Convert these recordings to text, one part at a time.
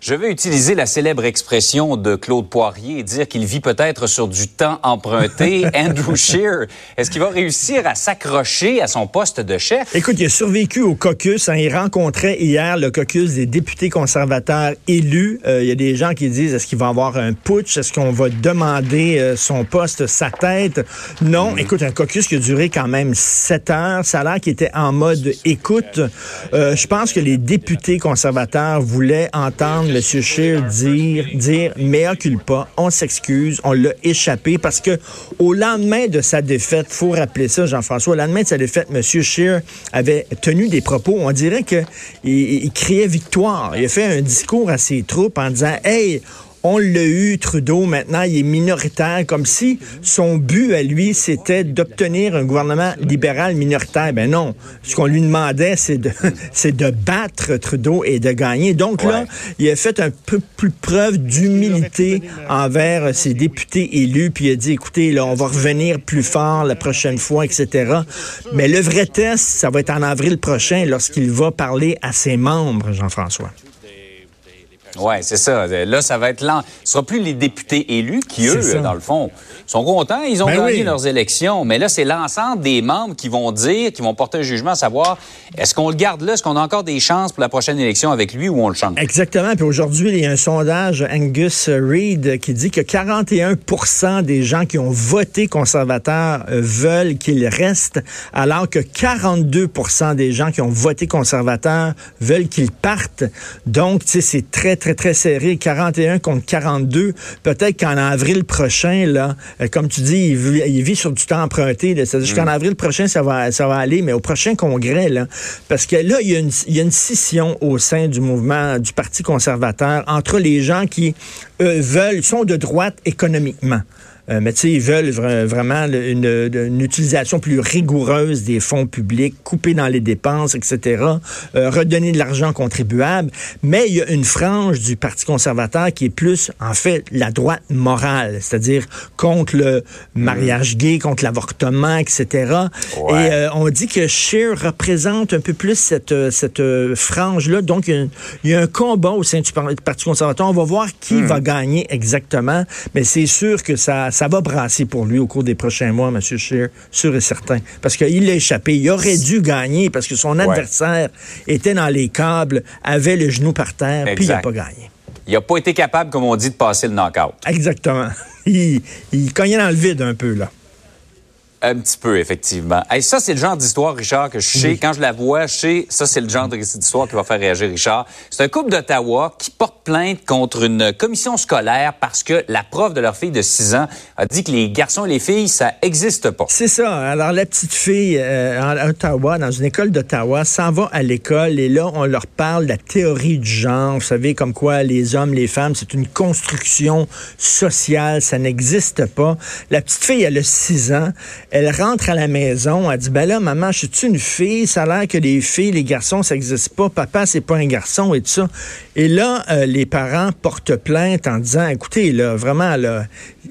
Je vais utiliser la célèbre expression de Claude Poirier et dire qu'il vit peut-être sur du temps emprunté. Andrew Scheer, est-ce qu'il va réussir à s'accrocher à son poste de chef? Écoute, il a survécu au caucus. Hein. il rencontrait hier le caucus des députés conservateurs élus. Euh, il y a des gens qui disent, est-ce qu'il va avoir un putsch? Est-ce qu'on va demander euh, son poste, sa tête? Non. Mm. Écoute, un caucus qui a duré quand même sept heures. Ça a l'air qu'il était en mode écoute. Euh, je pense que les députés conservateurs voulaient entendre M. Scheer dire, dire mea culpa, on s'excuse, on l'a échappé parce que au lendemain de sa défaite, faut rappeler ça, Jean-François, au lendemain de sa défaite, M. Scheer avait tenu des propos, on dirait qu'il il criait victoire. Il a fait un discours à ses troupes en disant, hey, on l'a eu, Trudeau, maintenant, il est minoritaire, comme si son but à lui, c'était d'obtenir un gouvernement libéral minoritaire. Ben non. Ce qu'on lui demandait, c'est de, c'est de battre Trudeau et de gagner. Donc là, il a fait un peu plus preuve d'humilité envers ses députés élus, puis il a dit, écoutez, là, on va revenir plus fort la prochaine fois, etc. Mais le vrai test, ça va être en avril prochain, lorsqu'il va parler à ses membres, Jean-François. Oui, c'est ça. Là, ça va être lent. Ce sera plus les députés élus qui, eux, dans le fond, sont contents. Ils ont ben gagné leurs élections. Mais là, c'est l'ensemble des membres qui vont dire, qui vont porter un jugement à savoir est-ce qu'on le garde là? Est-ce qu'on a encore des chances pour la prochaine élection avec lui ou on le change? Exactement. Puis aujourd'hui, il y a un sondage Angus Reid qui dit que 41 des gens qui ont voté conservateur euh, veulent qu'il reste, alors que 42 des gens qui ont voté conservateur veulent qu'il parte. Donc, tu sais, c'est très, très, très serré. 41 contre 42. Peut-être qu'en avril prochain, là, euh, comme tu dis, il vit, sur du temps emprunté. C'est-à-dire jusqu'en mm. avril prochain, ça va, ça va aller, mais au prochain congrès, là, parce que là, il y, a une, il y a une scission au sein du mouvement du Parti conservateur entre les gens qui eux, veulent, sont de droite économiquement. Euh, mais tu sais, ils veulent vraiment une, utilisation plus rigoureuse des fonds publics, couper dans les dépenses, etc., euh, redonner de l'argent contribuable. Mais il y a une frange du Parti conservateur qui est plus, en fait, la droite morale, c'est-à-dire contre le mariage gay, contre l'avortement, etc. Et euh, on dit que Scheer représente un peu plus cette, cette frange-là. Donc, il y, a, un combat au sein du Parti conservateur. On va voir qui hmm. va gagner exactement, mais c'est sûr que ça ça va brasser pour lui au cours des prochains mois, M. Scheer, sûr et certain. Parce qu'il l'a échappé. Il aurait dû gagner parce que son adversaire était dans les câbles, avait le genou par terre, puis il n'a pas gagné. Il n'a pas été capable, comme on dit, de passer le knockout. Exactement. Il, il cognait dans le vide un peu, là. Un petit peu, effectivement. Et ça, c'est le genre d'histoire, Richard, que je sais, quand je la vois, je sais, ça, c'est le genre d'histoire qui va faire réagir Richard. C'est un couple d'Ottawa qui porte plainte contre une commission scolaire parce que la prof de leur fille de 6 ans a dit que les garçons et les filles, ça n'existe pas. C'est ça. Alors, la petite fille euh, en Ottawa, dans une école d'Ottawa, s'en va à l'école et là, on leur parle de la théorie du genre. Vous savez, comme quoi les hommes, les femmes, c'est une construction sociale, ça n'existe pas. La petite fille, elle a 6 ans. Elle rentre à la maison, elle dit, ben là, maman, je suis une fille, ça a l'air que les filles, les garçons, ça n'existe pas, papa, c'est pas un garçon et tout ça. Et là, euh, les parents portent plainte en disant, écoutez, là, vraiment, là,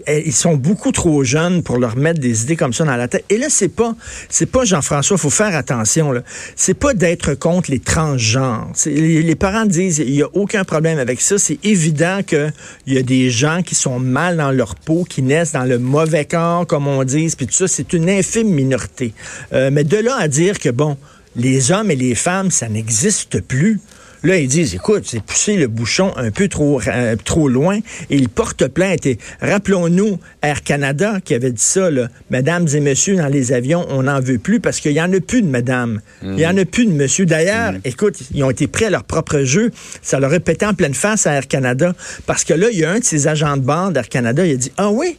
eh, ils sont beaucoup trop jeunes pour leur mettre des idées comme ça dans la tête. Et là, c'est pas, c'est pas Jean-François, faut faire attention, là. C'est pas d'être contre les transgenres. Les, parents disent, il y a aucun problème avec ça. C'est évident qu'il y a des gens qui sont mal dans leur peau, qui naissent dans le mauvais corps, comme on dit, puis tout ça, c'est une infime minorité. Euh, mais de là à dire que, bon, les hommes et les femmes, ça n'existe plus. Là, ils disent, écoute, c'est pousser le bouchon un peu trop, euh, trop loin et ils portent plainte. Et rappelons-nous Air Canada qui avait dit ça, là, mesdames et messieurs, dans les avions, on n'en veut plus parce qu'il n'y en a plus de madame. Il n'y en a plus de monsieur. D'ailleurs, mm. écoute, ils ont été prêts à leur propre jeu. Ça leur pété en pleine face à Air Canada parce que là, il y a un de ces agents de bord d'Air Canada, il a dit, ah oui,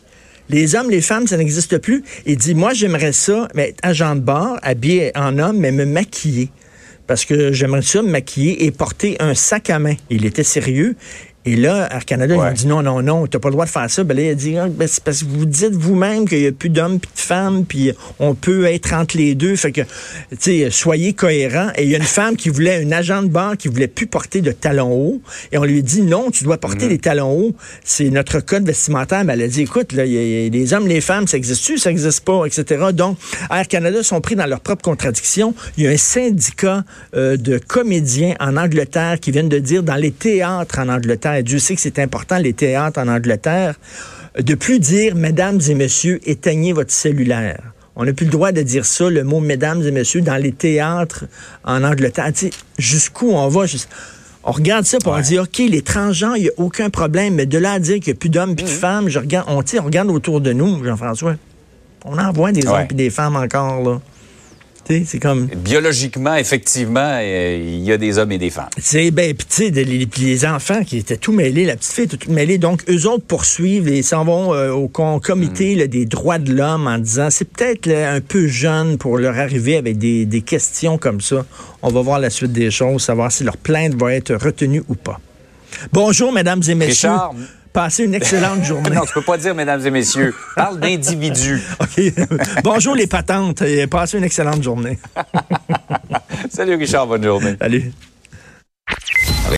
les hommes, les femmes, ça n'existe plus. Il dit, moi, j'aimerais ça, mais être agent de bord, habillé en homme, mais me maquiller. Parce que j'aimerais ça me maquiller et porter un sac à main. Il était sérieux. Et là, Air Canada, ils ont dit non, non, non, t'as pas le droit de faire ça. Ben là, il a dit, ah, ben, c'est parce que vous dites vous-même qu'il y a plus d'hommes puis de femmes, puis on peut être entre les deux. Fait que, tu sais, soyez cohérents. Et il y a une femme qui voulait, une agent de bar qui voulait plus porter de talons hauts. Et on lui a dit, non, tu dois porter mhm. des talons hauts. C'est notre code vestimentaire. Mais elle a dit, écoute, là, il y, a les hommes, les femmes, ça existe-tu, ça existe pas, etc. Donc, Air Canada sont pris dans leur propre contradiction. Il y a un syndicat euh, de comédiens en Angleterre qui viennent de dire dans les théâtres en Angleterre, et Dieu sait que c'est important, les théâtres en Angleterre, de plus dire, mesdames et messieurs, éteignez votre cellulaire. On n'a plus le droit de dire ça, le mot mesdames et messieurs, dans les théâtres en Angleterre. Jusqu'où on va? On regarde ça pour dire, OK, les transgenres, il n'y a aucun problème, mais de là à dire qu'il n'y a plus d'hommes et de mm-hmm. femmes, je regarde, on, on regarde autour de nous, Jean-François. On en voit des hommes et des femmes encore, là. C'est comme. Biologiquement, effectivement, euh, il y a des hommes et des femmes. C'est ben, puis tu sais, les, enfants qui étaient tout mêlés, la petite fille était tout mêlée, donc eux autres poursuivent et s'en vont euh, au comité hmm. des droits de l'homme en disant c'est peut-être un peu jeune pour leur arriver avec des, des questions comme ça. On va voir la suite des choses, savoir si leur plainte va être retenue ou pas. Bonjour, mesdames et messieurs. Passez une excellente journée. non, tu peux pas dire, mesdames et messieurs. Parle d'individus. OK. Bonjour les patentes et passez une excellente journée. Salut Richard, bonne journée. Salut.